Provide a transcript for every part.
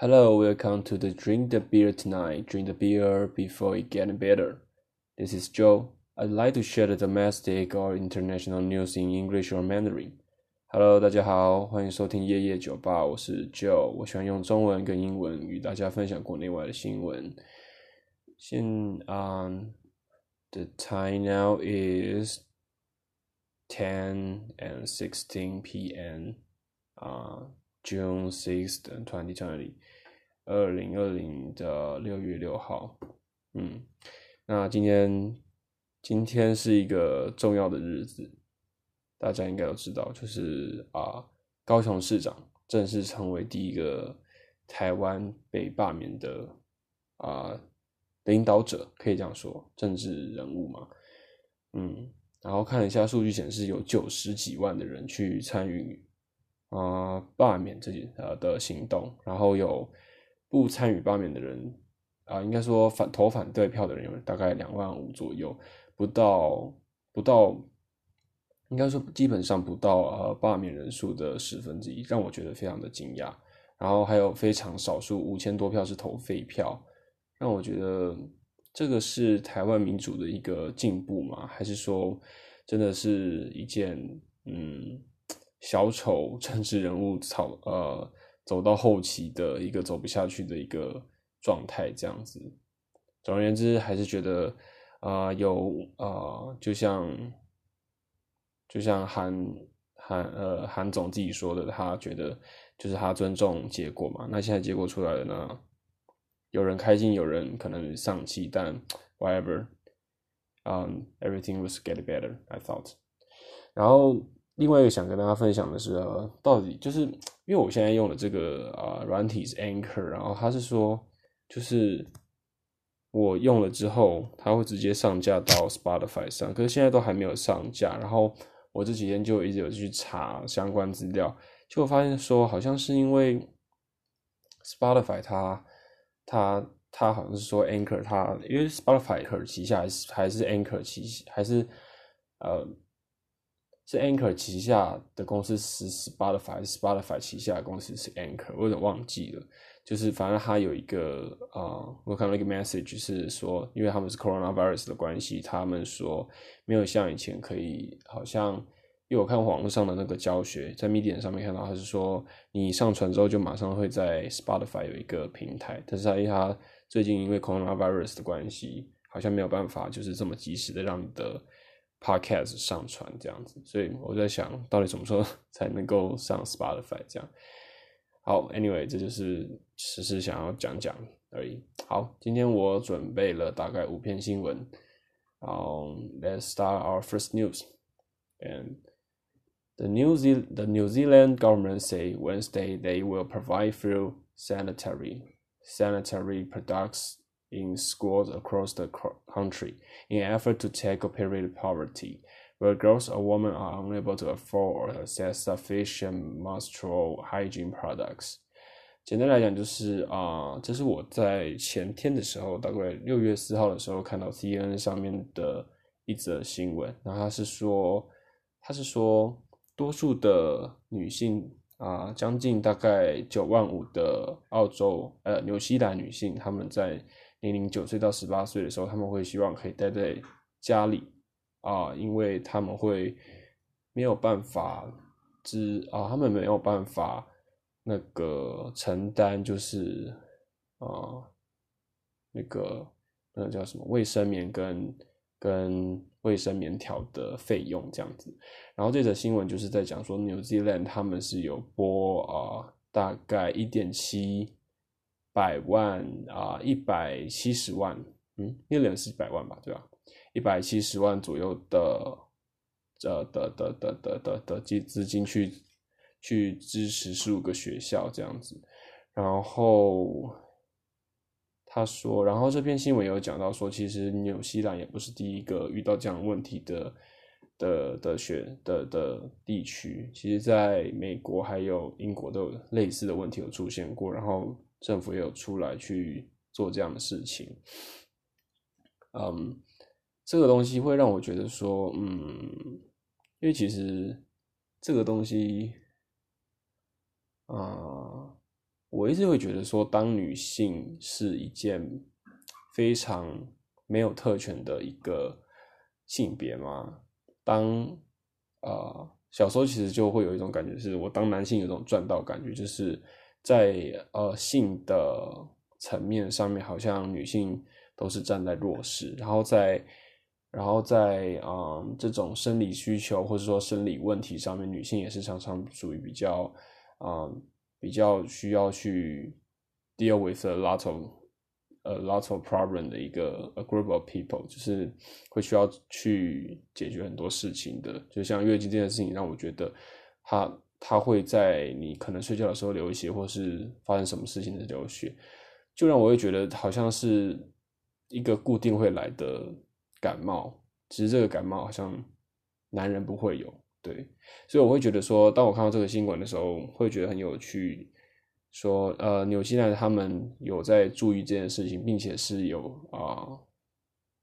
Hello, welcome to the Drink the Beer Tonight. Drink the beer before it gets better. This is Joe. I'd like to share the domestic or international news in English or Mandarin. Hello，大家好，欢迎收听夜夜酒吧，我是 Joe。我喜欢用中文跟英文与大家分享国内外的新闻。现啊、um,，the time now is ten and sixteen p.m. 啊、 June sixth, twenty twenty. 二零二零的六月六号，嗯，那今天今天是一个重要的日子，大家应该都知道，就是啊，高雄市长正式成为第一个台湾被罢免的啊领导者，可以这样说，政治人物嘛，嗯，然后看一下数据显示，有九十几万的人去参与啊罢免这件呃的行动，然后有。不参与罢免的人啊、呃，应该说反投反对票的人有大概两万五左右，不到不到，应该说基本上不到呃罢免人数的十分之一，让我觉得非常的惊讶。然后还有非常少数五千多票是投废票，让我觉得这个是台湾民主的一个进步吗？还是说真的是一件嗯小丑 政治人物草呃？走到后期的一个走不下去的一个状态，这样子。总而言之，还是觉得啊、有啊、就像就像韩韩呃韩总自己说的，他觉得就是他尊重结果嘛。那现在结果出来了呢，有人开心，有人可能丧气，但 whatever，嗯、，everything was get better，I thought。然后。另外一个想跟大家分享的是，到底就是因为我现在用的这个啊软体是 Anchor，然后他是说，就是我用了之后，它会直接上架到 Spotify 上，可是现在都还没有上架。然后我这几天就一直有去查相关资料，结果发现说，好像是因为 Spotify 它它它好像是说 Anchor 它，因为 Spotify 旗下还是还是 Anchor 旗下还是呃。是 Anchor 旗下的公司是 Spotify，Spotify 旗下的公司是 Anchor，我有点忘记了。就是反正它有一个啊、呃，我看到一个 message 是说，因为他们是 coronavirus 的关系，他们说没有像以前可以，好像因为我看网络上的那个教学，在 Medium 上面看到，他是说你上传之后就马上会在 Spotify 有一个平台，但是他因为他最近因为 coronavirus 的关系，好像没有办法就是这么及时的让你的。Podcast 上传这样子，所以我在想到底什么时候才能够上 Spotify 这样。好，Anyway，这就是只是想要讲讲而已。好，今天我准备了大概五篇新闻。Um, let's start our first news. And the New Zealand the New Zealand government say Wednesday they will provide free sanitary sanitary products in schools across the country in an effort to tackle period poverty, where girls or women are unable to afford or access sufficient menstrual hygiene products。简单来讲，就是啊、呃，这是我在前天的时候，大概六月四号的时候看到 CNN 上面的一则新闻。然后他是说，他是说，多数的女性啊、呃，将近大概九万五的澳洲呃纽西兰女性，她们在年龄九岁到十八岁的时候，他们会希望可以待在家里啊、因为他们会没有办法支啊，他们没有办法那个承担，就是啊那个那个叫什么卫生棉跟跟卫生棉条的费用这样子。然后这则新闻就是在讲说，New Zealand 他们是有拨啊大概一点七。百万啊，一百七十万，嗯，一两是百万吧，对吧？一百七十万左右的，呃的的的的的的资资金去去支持十五个学校这样子。然后他说，然后这篇新闻有讲到说，其实纽西兰也不是第一个遇到这样问题的的的学的的地区，其实在美国还有英国都有类似的问题有出现过，然后。政府也有出来去做这样的事情，嗯，这个东西会让我觉得说，嗯，因为其实这个东西，啊、我一直会觉得说，当女性是一件非常没有特权的一个性别嘛。当呃小时候其实就会有一种感觉，是我当男性有种赚到感觉，就是在呃性的层面上面，好像女性都是站在弱势，然后在然后在嗯这种生理需求或者说生理问题上面，女性也是常常属于比较嗯。比较需要去 deal with a lot of a lot of problem 的一个 a group of people，就是会需要去解决很多事情的。就像月经这件事情，让我觉得它它会在你可能睡觉的时候流血，或是发生什么事情的流血，就让我会觉得好像是一个固定会来的感冒。其实这个感冒好像男人不会有。对，所以我会觉得说，当我看到这个新闻的时候，会觉得很有趣。说，呃，纽西兰他们有在注意这件事情，并且是有啊、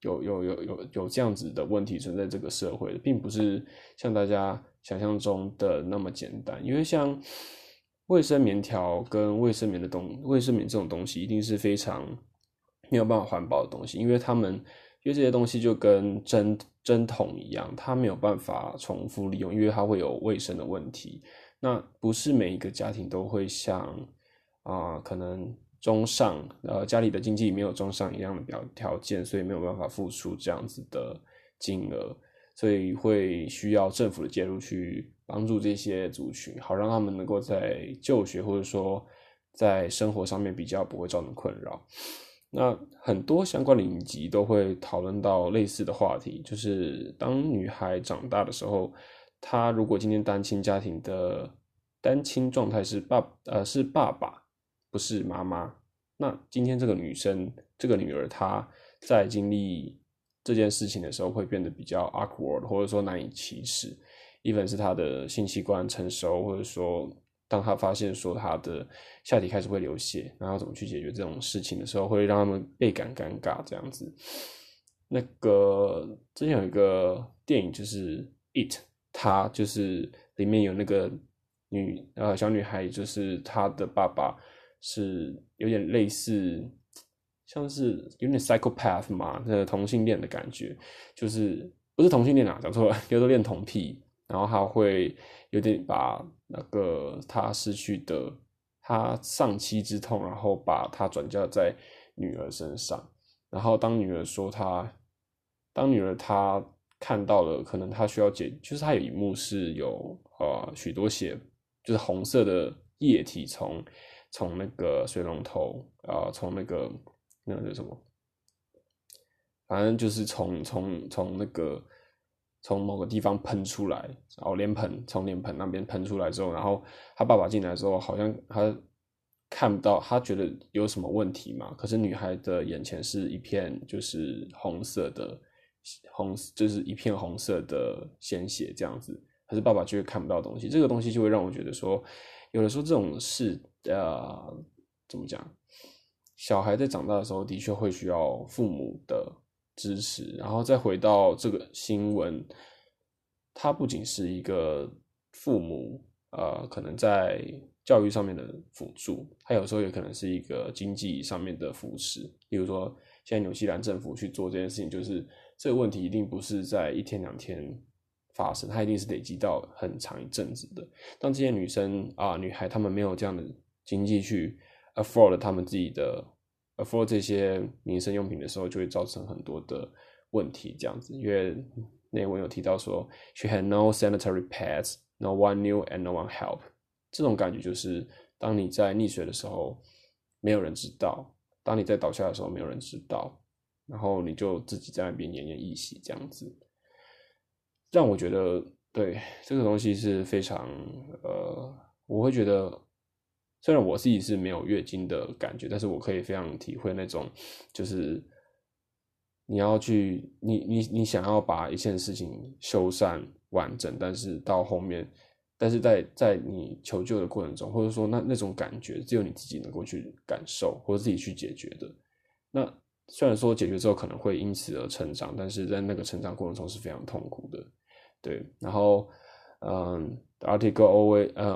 有有有有有这样子的问题存在这个社会，并不是像大家想象中的那么简单。因为像卫生棉条跟卫生棉的东，卫生棉这种东西，一定是非常没有办法环保的东西，因为他们。因为这些东西就跟针针筒一样，它没有办法重复利用，因为它会有卫生的问题。那不是每一个家庭都会像啊、可能中上呃家里的经济没有中上一样的表条件，所以没有办法付出这样子的金额，所以会需要政府的介入去帮助这些族群，好让他们能够在就学或者说在生活上面比较不会造成困扰。那很多相关的影集都会讨论到类似的话题，就是当女孩长大的时候，她如果今天单亲家庭的单亲状态是爸呃是爸爸，不是妈妈，那今天这个女生这个女儿她在经历这件事情的时候会变得比较 awkward，或者说难以启齿，even 是他的性器官成熟，或者说。当他发现说他的下体开始会流血，然后怎么去解决这种事情的时候，会让他们倍感尴尬这样子。那个之前有一个电影就是《It》，他就是里面有那个女呃小女孩，就是她的爸爸是有点类似，像是有点 psychopath 嘛，那个同性恋的感觉，就是不是同性恋啊，讲错了，叫做恋童癖。然后他会有点把那个他失去的他丧妻之痛，然后把他转嫁在女儿身上。然后当女儿说他，当女儿她看到了，可能她需要解，就是她有一幕是有呃许多血，就是红色的液体从从那个水龙头啊、呃，从那个那个叫什么，反正就是从从从那个。从某个地方喷出来，然后脸盆从脸盆那边喷出来之后，然后他爸爸进来之后，好像他看不到，他觉得有什么问题嘛？可是女孩的眼前是一片就是红色的红，就是一片红色的鲜血这样子，可是爸爸却看不到东西。这个东西就会让我觉得说，有的时候这种事，呃，怎么讲？小孩在长大的时候，的确会需要父母的。支持，然后再回到这个新闻，它不仅是一个父母呃可能在教育上面的辅助，它有时候也可能是一个经济上面的扶持。例如说，现在纽西兰政府去做这件事情，就是这个问题一定不是在一天两天发生，它一定是累积到很长一阵子的。当这些女生啊、女孩她们没有这样的经济去 afford 他们自己的。afford 这些民生用品的时候，就会造成很多的问题。这样子，因为那文有提到说，she had no sanitary pads, no one knew and no one help。这种感觉就是，当你在溺水的时候，没有人知道；当你在倒下的时候，没有人知道。然后你就自己在那边奄奄一息，这样子，让我觉得，对这个东西是非常，呃，我会觉得。虽然我自己是没有月经的感觉，但是我可以非常体会那种，就是你要去，你你你想要把一件事情修缮完整，但是到后面，但是在在你求救的过程中，或者说那那种感觉，只有你自己能够去感受，或者自己去解决的。那虽然说解决之后可能会因此而成长，但是在那个成长过程中是非常痛苦的。对，然后嗯。The article always, uh,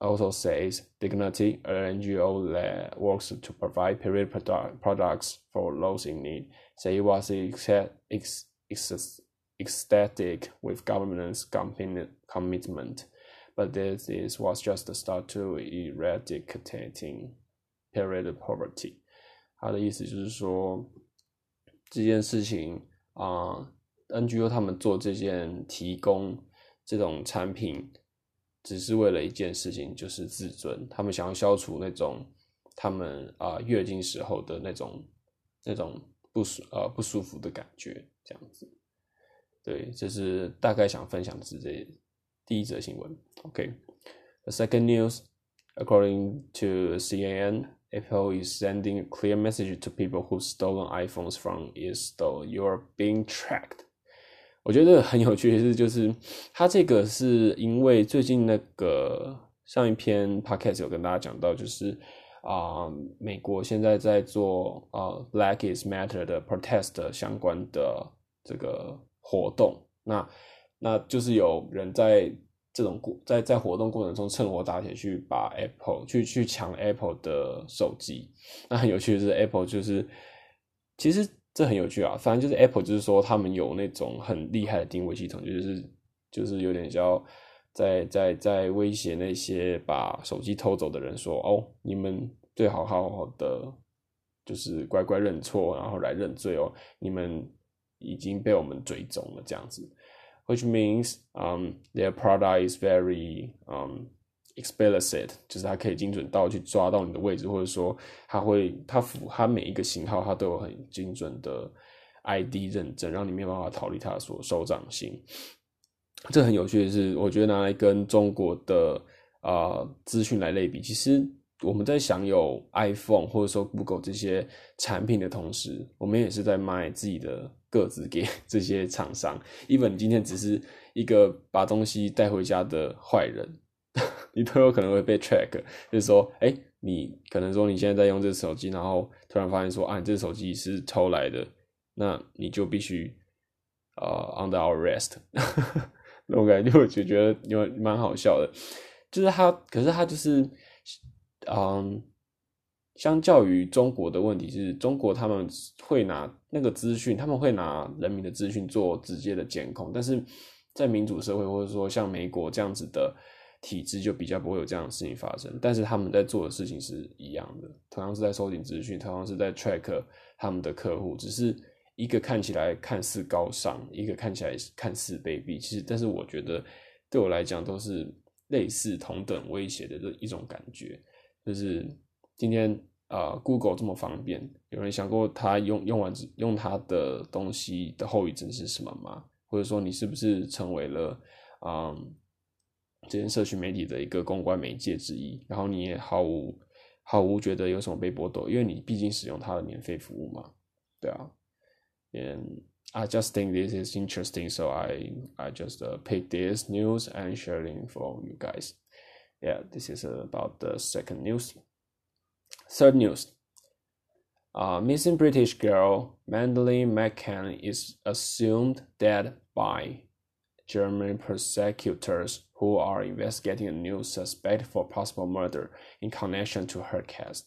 also says Dignity, an NGO that works to provide period produ products for those in need, say it was ex ex ecstatic with government's commitment, but this is, was just the start to eradicating period poverty. 他的意思就是说，这件事情啊、呃、，NGO 他们做这件提供这种产品， 只是为了一件事情，就是自尊。他们想要消除那种他们啊、月经时候的那种那种不舒呃不舒服的感觉，这样子。对，这是大概想分享的是这第一则新闻。OK，the、second news, according to CNN. Apple is sending a clear message to people who stolen iPhones from its store. You are being tracked. 我觉得很有趣的是，就是它这个是因为最近那个上一篇 podcast 有跟大家讲到，就是啊、美国现在在做啊、Black is Matter 的 protest 相关的这个活动，那那就是有人在。这种过在在活动过程中趁火打铁去把 Apple 去去抢 Apple 的手机，那很有趣的是 Apple 就是其实这很有趣啊，反正就是 Apple 就是说他们有那种很厉害的定位系统，就是就是有点像在在在威胁那些把手机偷走的人说哦，你们最好好好的就是乖乖认错，然后来认罪哦，你们已经被我们追踪了这样子。Which means, um, their product is very, um, explicit，就是它可以精准到去抓到你的位置，或者说它会它符它每一个型号它都有很精准的 ID 认证，让你没有办法逃离它所手掌心。这很有趣的是，我觉得拿来跟中国的啊、资讯来类比，其实我们在享有 iPhone 或者说 Google 这些产品的同时，我们也是在卖自己的。个子给 这些厂商，even 你今天只是一个把东西带回家的坏人，你都有可能会被 track。就是说，哎、你可能说你现在在用这个手机，然后突然发现说，啊，你这个手机是偷来的，那你就必须呃、，under arrest。那我感觉就觉得有蛮好笑的，就是他，可是他就是，嗯。相较于中国的问题是，中国他们会拿那个资讯，他们会拿人民的资讯做直接的监控，但是在民主社会或者说像美国这样子的体制，就比较不会有这样的事情发生。但是他们在做的事情是一样的，同样是在收集资讯，同样是在 track 他们的客户，只是一个看起来看似高尚，一个看起来看似卑鄙。其实，但是我觉得对我来讲都是类似同等威胁的这一种感觉，就是。今天啊、，Google 这么方便，有人想过他用用完用他的东西的后遗症是什么吗？或者说你是不是成为了嗯，这些社群媒体的一个公关媒介之一？然后你也毫无毫无觉得有什么被剥夺，因为你毕竟使用它的免费服务嘛，对啊。And I just think this is interesting, so I I just pick this news and sharing for you guys. Yeah, this is about the second news. Third news. Uh, missing British girl Madeleine McCann is assumed dead by German prosecutors who are investigating a new suspect for possible murder in connection to her case.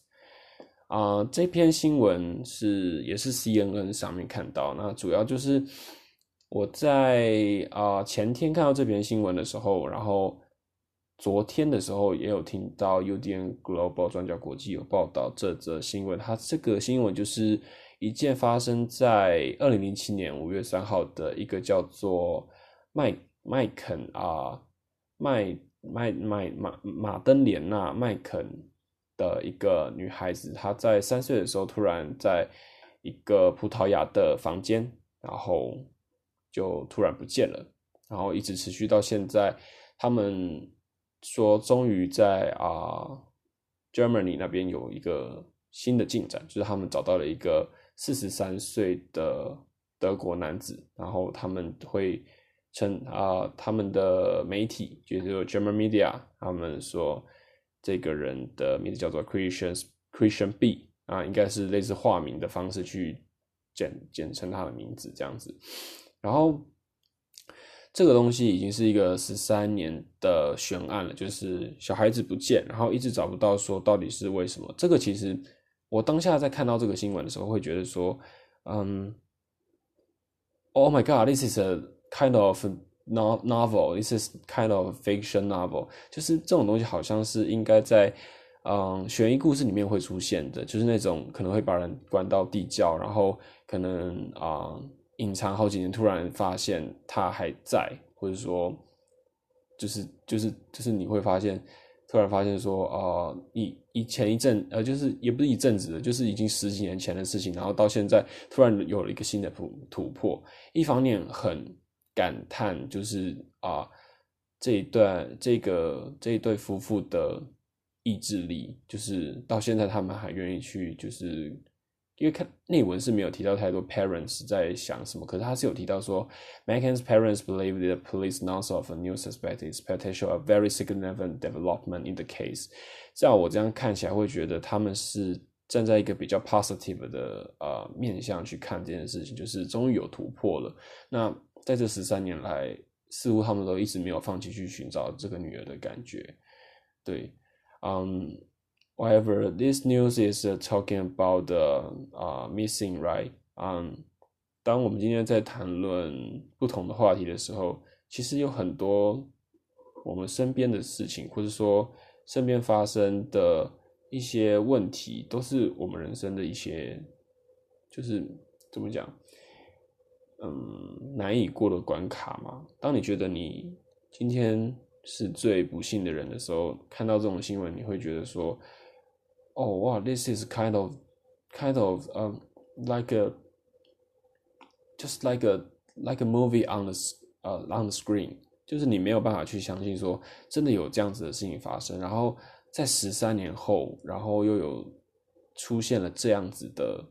啊、这篇新闻是也是 CNN 上面看到，那主要就是我在啊、前天看到这篇新闻的时候，然后。昨天的时候也有听到 UDN Global 转角国际有报道这则新闻，它这个新闻就是一件发生在二零零七年五月三号的一个叫做麦麦肯啊麦麦麦马马登莲娜麦肯的一个女孩子，她在三岁的时候突然在一个葡萄牙的房间，然后就突然不见了，然后一直持续到现在，他们。说终于在啊、Germany 那边有一个新的进展，就是他们找到了一个四十三岁的德国男子，然后他们会称啊、他们的媒体就是 German media，他们说这个人的名字叫做 Christian Christian B 啊，应该是类似化名的方式去简简称他的名字这样子，然后。这个东西已经是一个十三年的悬案了，就是小孩子不见，然后一直找不到，说到底是为什么？这个其实我当下在看到这个新闻的时候，会觉得说，嗯，Oh my God，this is a kind of novel，this is kind of fiction novel，就是这种东西好像是应该在嗯悬疑故事里面会出现的，就是那种可能会把人关到地窖，然后可能啊。隐藏好几年，突然发现他还在，或者说，就是就是就是你会发现，突然发现说，呃，以以前一阵，呃，就是也不是一阵子的，就是已经十几年前的事情，然后到现在突然有了一个新的突突破。一方面很感叹，就是啊、这一段这个这一对夫妇的意志力，就是到现在他们还愿意去，就是。因为看内文是没有提到太多 parents 在想什么，可是他是有提到说，Megan's parents believe the police knows of a new suspect is potential a very significant development in the case。这样我这样看起来会觉得他们是站在一个比较 positive 的呃面向去看这件事情，就是终于有突破了。那在这十三年来，似乎他们都一直没有放弃去寻找这个女儿的感觉。对，嗯。However, this news is talking about the uh, missing, right? Um, 当我们今天在谈论不同的话题的时候，其实有很多我们身边的事情，或者说身边发生的一些问题，都是我们人生的一些，就是怎么讲，嗯，难以过的关卡嘛。当你觉得你今天是最不幸的人的时候，看到这种新闻，你会觉得说。哦，哇，this is kind of, kind of, um, like a, just like a, like a movie on the, uh, on the screen，就是你没有办法去相信说真的有这样子的事情发生，然后在十三年后，然后又有出现了这样子的，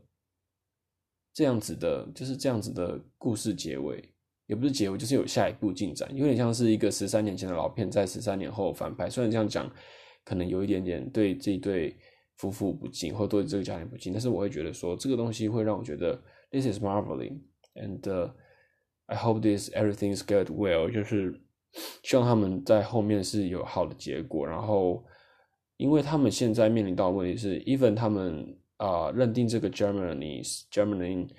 这样子的，就是这样子的故事结尾，也不是结尾，就是有下一步进展，有点像是一个十三年前的老片在十三年后翻拍，虽然这样讲可能有一点点对这一对。夫妇不敬，或对这个家庭不敬，但是我会觉得说，这个东西会让我觉得 this is marveling，and、I hope this everything is good well，就是希望他们在后面是有好的结果。然后，因为他们现在面临到的问题是，even 他们啊、呃、认定这个 Germany Germany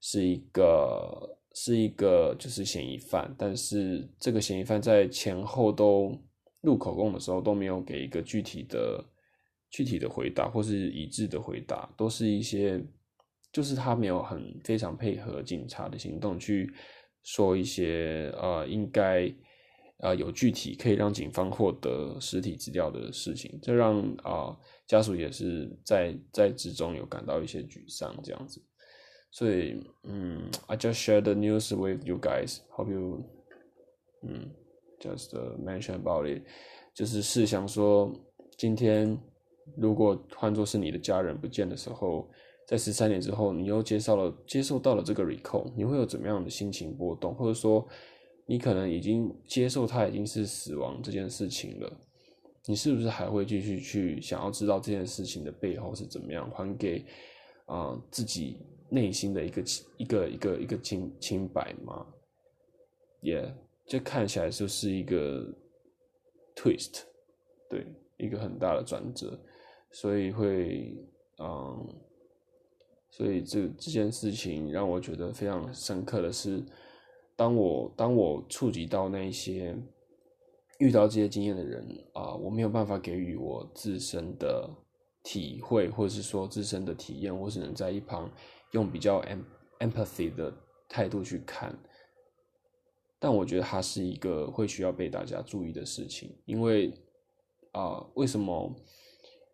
是一个是一个就是嫌疑犯，但是这个嫌疑犯在前后都录口供的时候都没有给一个具体的。具体的回答或是一致的回答，都是一些，就是他没有很非常配合警察的行动去说一些呃应该呃有具体可以让警方获得实体资料的事情，这让啊、家属也是在在之中有感到一些沮丧这样子，所以嗯，I just share the news with you guys，hope you 嗯 just mention about it，就是试想说今天。如果换作是你的家人不见的时候，在十三年之后，你又接受了接受到了这个 recall，你会有怎么样的心情波动？或者说，你可能已经接受他已经是死亡这件事情了，你是不是还会继续去想要知道这件事情的背后是怎么样，还给啊、自己内心的一个一个一个一个清清白吗？也、yeah, 这看起来就是一个 twist，对，一个很大的转折。所以会，嗯，所以这这件事情让我觉得非常深刻的是，当我当我触及到那一些遇到这些经验的人啊，我没有办法给予我自身的体会，或者是说自身的体验，我只能在一旁用比较 empathy 的态度去看。但我觉得它是一个会需要被大家注意的事情，因为啊，为什么？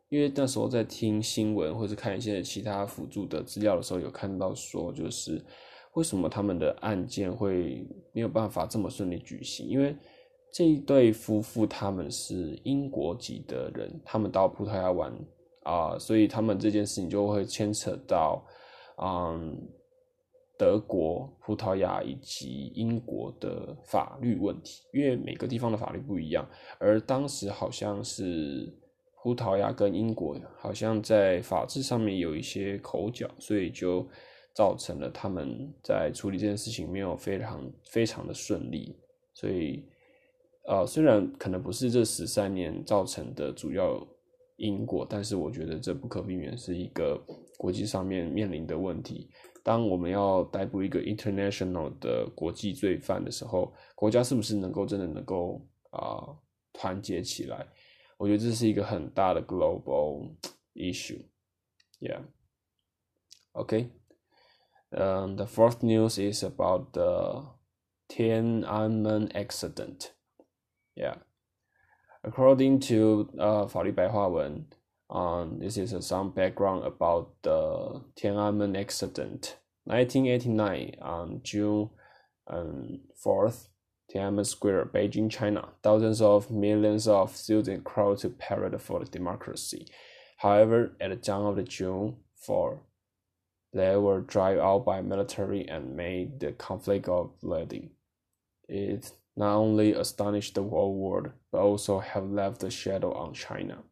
因为那时候在听新闻或者看一些其他辅助的资料的时候，有看到说，就是为什么他们的案件会没有办法这么顺利举行？因为这一对夫妇他们是英国籍的人，他们到葡萄牙玩啊，所以他们这件事情就会牵扯到嗯德国、葡萄牙以及英国的法律问题，因为每个地方的法律不一样，而当时好像是。葡萄牙跟英国好像在法制上面有一些口角，所以就造成了他们在处理这件事情没有非常非常的顺利，所以，呃，虽然可能不是这十三年造成的主要因果，但是我觉得这不可避免是一个国际上面面临的问题。当我们要逮捕一个 international 的国际罪犯的时候，国家是不是能够真的能够啊团结起来？我觉得这是一个很大的 global issue。Yeah. Okay. Um, the fourth news is about the Tiananmen accident. Yeah. According to uh, 法律白话文。Um, this is some background about the Tiananmen accident. 1989, on June um, 4th, Tiananmen Square, Beijing, China. Thousands of millions of students crowd to parade for democracy. However, at the dawn of the June 4, they were driven out by military and made the conflict of bloody. It not only astonished the whole world, but also have left a shadow on China.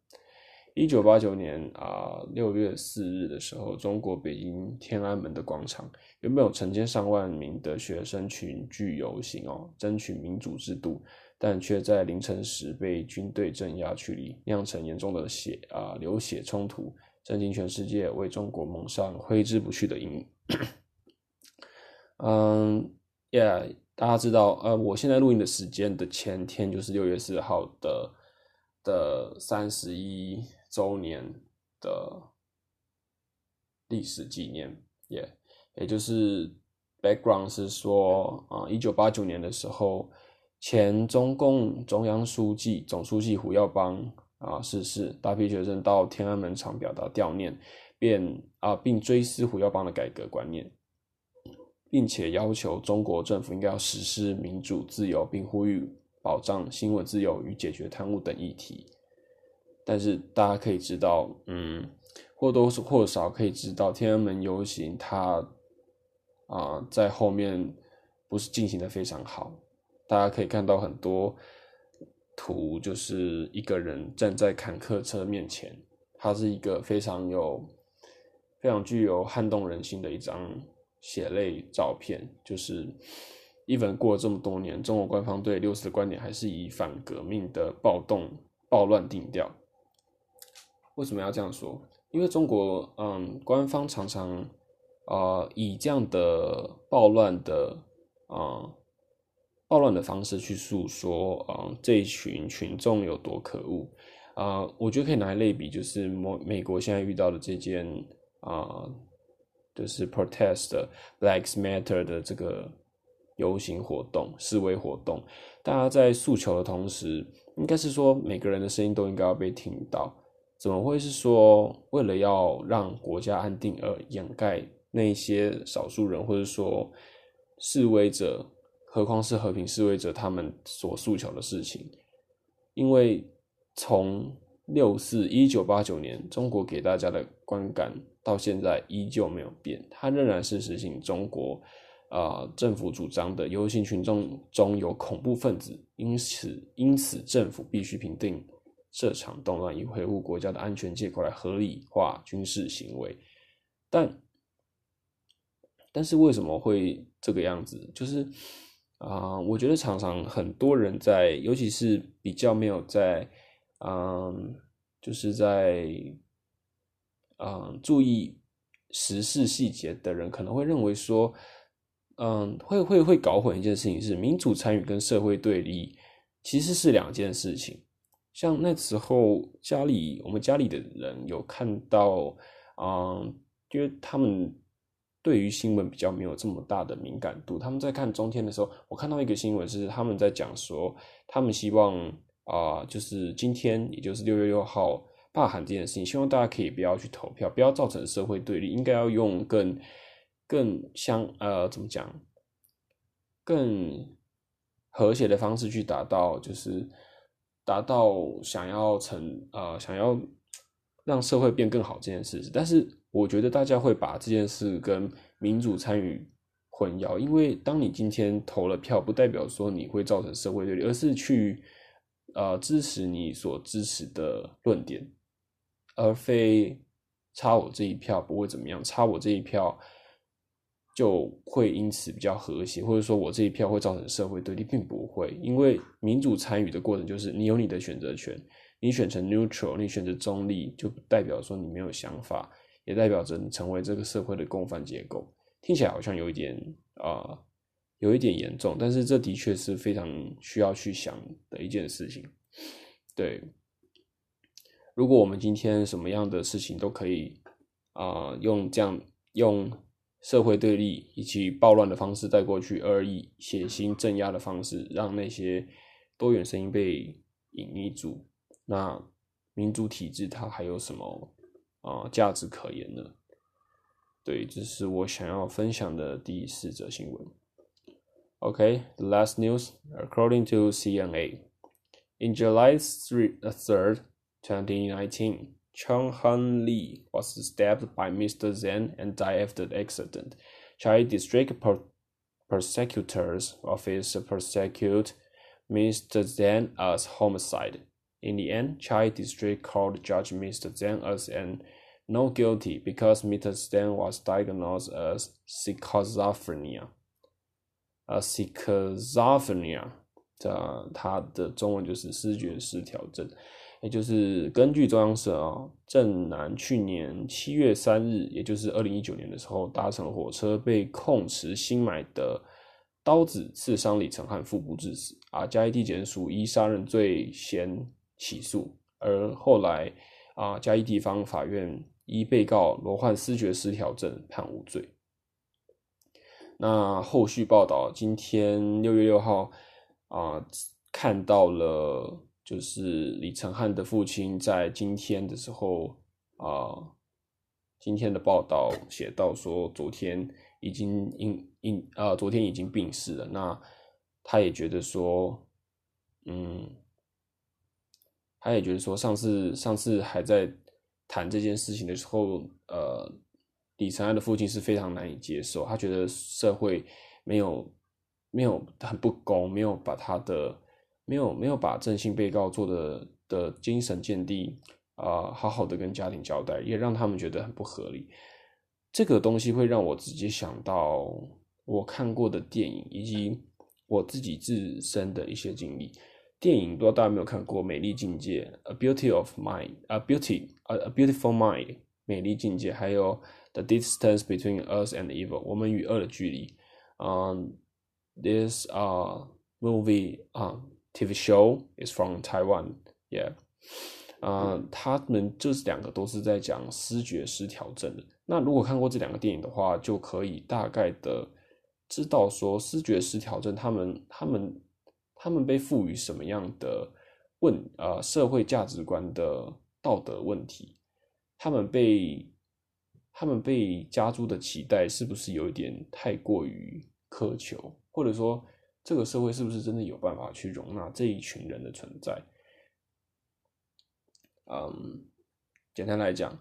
一九八九年啊，六月四日的时候，中国北京天安门的广场原本有成千上万名的学生群聚游行哦，争取民主制度，但却在凌晨时被军队镇压驱离，酿成严重的血啊流血冲突，震惊全世界，为中国蒙上挥之不去的阴影。嗯，Yeah，大家知道，呃，我现在录音的时间的前天就是六月四号的的三十一。周年的历史纪念，也、也就是 background 是说啊，一九八九年的时候，前中共中央书记、总书记胡耀邦啊逝世，大批学生到天安门场表达悼念，并啊并追思胡耀邦的改革观念，并且要求中国政府应该要实施民主自由，并呼吁保障新闻自由与解决贪污等议题。但是大家可以知道，嗯，或多或少可以知道，天安门游行它啊、在后面不是进行的非常好。大家可以看到很多图，就是一个人站在坦克车面前，它是一个非常有、非常具有撼动人心的一张血泪照片。就是，even 过了这么多年，中国官方对六四的观点还是以反革命的暴动、暴乱定调。为什么要这样说？因为中国，嗯，官方常常，啊、呃，以这样的暴乱的，啊、暴乱的方式去诉说，啊、呃，这一群群众有多可恶，啊、我觉得可以拿来类比，就是美美国现在遇到的这件，啊、就是 protest Blacks Matter 的这个游行活动、示威活动，大家在诉求的同时，应该是说每个人的声音都应该要被听到。怎么会是说为了要让国家安定而掩盖那些少数人，或者说示威者，何况是和平示威者他们所诉求的事情？因为从六四一九八九年中国给大家的观感到现在依旧没有变，它仍然是实行中国啊、呃、政府主张的游行群众中有恐怖分子，因此因此政府必须评定。这场动乱以维护国家的安全借口来合理化军事行为，但但是为什么会这个样子？就是啊、我觉得常常很多人在，尤其是比较没有在，嗯、就是在，嗯、注意时事细节的人，可能会认为说，嗯、会会会搞混一件事情，是民主参与跟社会对立其实是两件事情。像那时候家里，我们家里的人有看到，嗯，因为他们对于新闻比较没有这么大的敏感度。他们在看中天的时候，我看到一个新闻是他们在讲说，他们希望啊、就是今天，也就是六月六号罢韩这件事情，希望大家可以不要去投票，不要造成社会对立，应该要用更更相呃怎么讲，更和谐的方式去达到，就是。达到想要成呃想要让社会变更好这件事，但是我觉得大家会把这件事跟民主参与混淆，因为当你今天投了票，不代表说你会造成社会对立，而是去呃支持你所支持的论点，而非差我这一票不会怎么样，差我这一票就会因此比较和谐，或者说我这一票会造成社会对立，并不会，因为民主参与的过程就是你有你的选择权，你选成 neutral，你选择中立，就代表说你没有想法，也代表着你成为这个社会的共犯结构。听起来好像有一点啊、有一点严重，但是这的确是非常需要去想的一件事情。对，如果我们今天什么样的事情都可以啊、用这样用社会对立以及暴乱的方式带过去，而以血腥镇压的方式让那些多元声音被隐匿住，那民主体制它还有什么啊价值可言呢？对，这是我想要分享的第四则新闻。OK，the last news, according to CNA. In July 3rd, 2019, Chung Han Lee was stabbed by Mr. Zhang and died after the accident. Chiayi District Prosecutor's Office prosecuted Mr. Zhang as homicide. In the end, Chiayi District Court judged Mr. Zhang as an not guilty because Mr. Zhang was diagnosed as schizophrenia. A schizophrenia. 这它的中文就是思觉失调症， 也就是根据中央社啊，郑南去年七月三日，也就是二零一九年的时候，搭乘火车被控持新买的刀子刺伤李承翰腹部致死，啊，嘉义地检署依杀人罪先起诉，而后来啊，嘉义地方法院依被告罗患思觉失调症判无罪。那后续报道，今天六月六号。啊、看到了，就是李承翰的父亲在今天的时候啊、今天的报道写到说，昨天已经因因啊，昨天已经病逝了。那他也觉得说，嗯，他也觉得说，上次上次还在谈这件事情的时候，呃，李承翰的父亲是非常难以接受，他觉得社会没有。没有很不公，没有把他的没有没有把郑姓被告做的的精神鉴定啊、好好的跟家庭交代，也让他们觉得很不合理。这个东西会让我直接想到我看过的电影，以及我自己自身的一些经历。电影不知道大家有没有看过《美丽境界》（A Beauty of Mind） 啊，《Beauty》啊，《A Beautiful Mind》美丽境界，还有《The Distance Between Us and Evil》我们与恶的距离，嗯。This uh movie uh TV show is from Taiwan, yeah. 啊、uh，他们这两个都是在讲思觉失调症的。那如果看过这两个电影的话，就可以大概的知道说思觉失调症他们他们他们被赋予什么样的问呃社会价值观的道德问题，他们被他们被加诸的期待是不是有一点太过于苛求？或者说，这个社会是不是真的有办法去容纳这一群人的存在？嗯，简单来讲，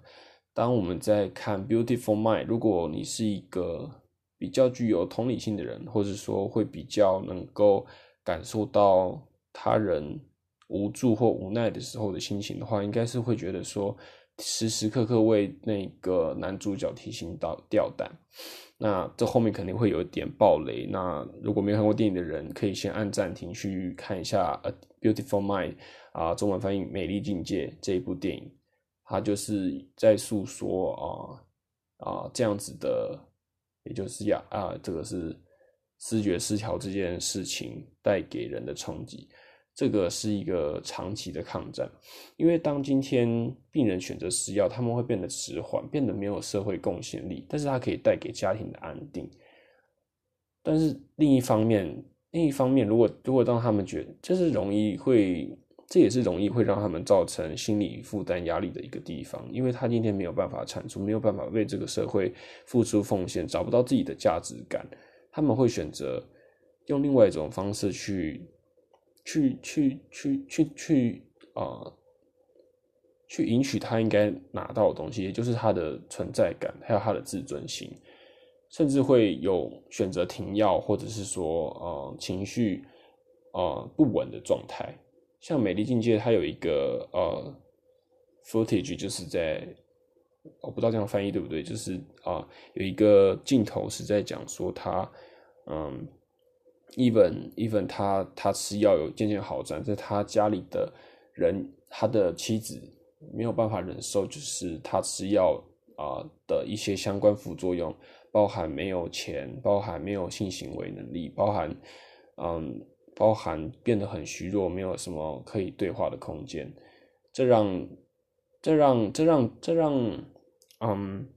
当我们在看《Beautiful Mind》，如果你是一个比较具有同理心的人，或者说会比较能够感受到他人无助或无奈的时候的心情的话，应该是会觉得说，时时刻刻为那个男主角提心吊吊胆。那这后面肯定会有一点暴雷。那如果没有看过电影的人，可以先按暂停去看一下《A Beautiful Mind》啊，中文翻译《美丽境界》这一部电影，它就是在诉说啊啊这样子的，也就是呀啊，这个是视觉失调这件事情带给人的冲击。这个是一个长期的抗战，因为当今天病人选择吃药，他们会变得迟缓，变得没有社会贡献力，但是它可以带给家庭的安定。但是另一方面，另一方面，如果如果当他们觉得这是容易会，这也是容易会让他们造成心理负担压力的一个地方，因为他今天没有办法产出，没有办法为这个社会付出奉献，找不到自己的价值感，他们会选择用另外一种方式去。去去去去去啊、去赢取他应该拿到的东西，也就是他的存在感，还有他的自尊心，甚至会有选择停药，或者是说呃情绪呃不稳的状态。像《美丽境界》，它有一个呃 footage，就是在我不知道这样翻译对不对，就是啊，有一个镜头是在讲说他，嗯，even even 他他吃药有渐渐好转，在他家里的人，他的妻子没有办法忍受，就是他吃药啊的一些相关副作用，包含没有钱，包含没有性行为能力，包含嗯，包含变得很虚弱，没有什么可以对话的空间，这让。这让这让这让，嗯，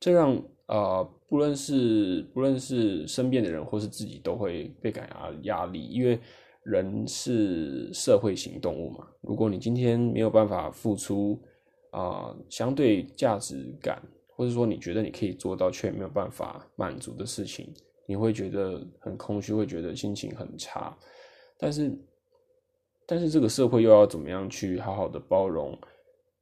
这让呃，不论是不论是身边的人或是自己，都会倍感压压力，因为人是社会型动物嘛。如果你今天没有办法付出啊，相对价值感，或者说你觉得你可以做到却没有办法满足的事情，你会觉得很空虚，会觉得心情很差。但是，但是这个社会又要怎么样去好好的包容？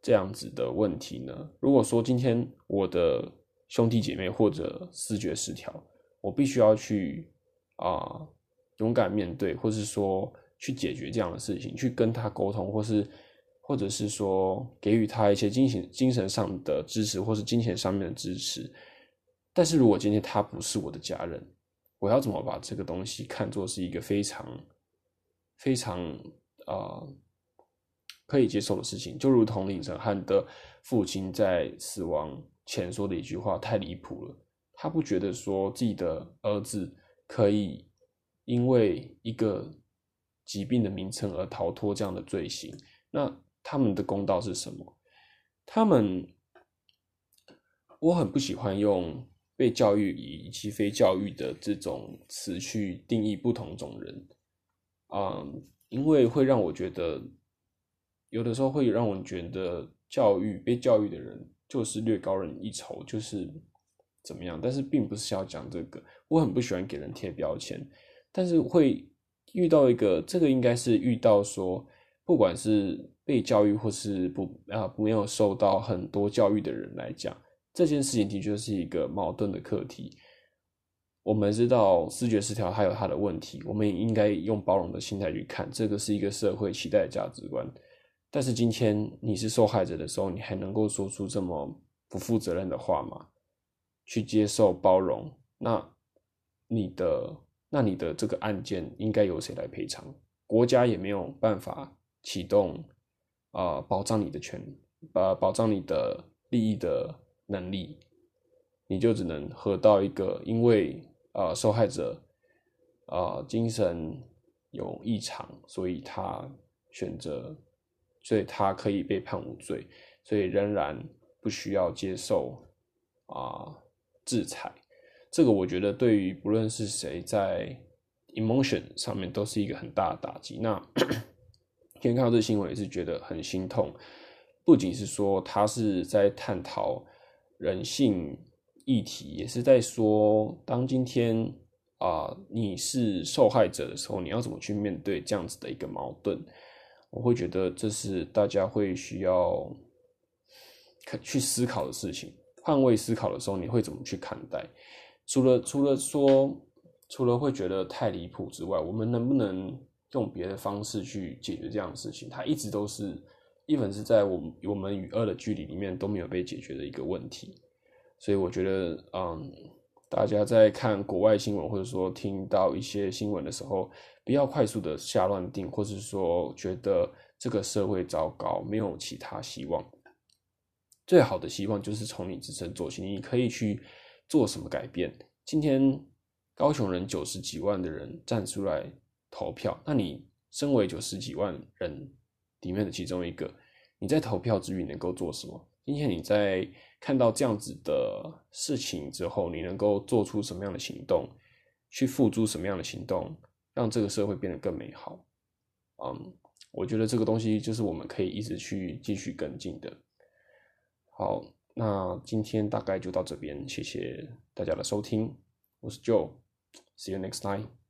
这样子的问题呢？如果说今天我的兄弟姐妹或者思觉失调，我必须要去啊、勇敢面对，或是说去解决这样的事情，去跟他沟通，或是或者是说给予他一些精神精神上的支持，或是金钱上面的支持。但是如果今天他不是我的家人，我要怎么把这个东西看作是一个非常非常啊？可以接受的事情，就如同李承翰的父亲在死亡前说的一句话：“太离谱了。”他不觉得说自己的儿子可以因为一个疾病的名称而逃脱这样的罪行。那他们的公道是什么？他们，我很不喜欢用被教育以及非教育的这种词去定义不同种人，嗯，因为会让我觉得。有的时候会让我觉得教育被教育的人就是略高人一筹，就是怎么样？但是并不是要讲这个。我很不喜欢给人贴标签，但是会遇到一个，这个应该是遇到说，不管是被教育或是不啊没有受到很多教育的人来讲，这件事情的确是一个矛盾的课题。我们知道视觉失调还有它的问题，我们也应该用包容的心态去看，这个是一个社会期待的价值观。但是今天你是受害者的时候，你还能够说出这么不负责任的话吗？去接受包容，那你的那你的这个案件应该由谁来赔偿？国家也没有办法启动啊、保障你的权，呃，保障你的利益的能力，你就只能合到一个，因为啊、受害者啊、精神有异常，所以他选择。所以他可以被判无罪，所以仍然不需要接受啊、制裁。这个我觉得对于不论是谁在 emotion 上面都是一个很大的打击。那今 天看到这新闻也是觉得很心痛，不仅是说他是在探讨人性议题，也是在说当今天啊、你是受害者的时候，你要怎么去面对这样子的一个矛盾。我会觉得这是大家会需要去思考的事情。换位思考的时候，你会怎么去看待？除了除了说，除了会觉得太离谱之外，我们能不能用别的方式去解决这样的事情？它一直都是一本是在我们我们与恶的距离里面都没有被解决的一个问题。所以我觉得，嗯。大家在看国外新闻，或者说听到一些新闻的时候，不要快速的下乱定，或者说觉得这个社会糟糕，没有其他希望。最好的希望就是从你自身做起，你可以去做什么改变。今天高雄人九十几万的人站出来投票，那你身为九十几万人里面的其中一个，你在投票之余能够做什么？今天你在看到这样子的事情之后，你能够做出什么样的行动，去付诸什么样的行动，让这个社会变得更美好？嗯，我觉得这个东西就是我们可以一直去继续跟进的。好，那今天大概就到这边，谢谢大家的收听，我是 Joe，See you next time。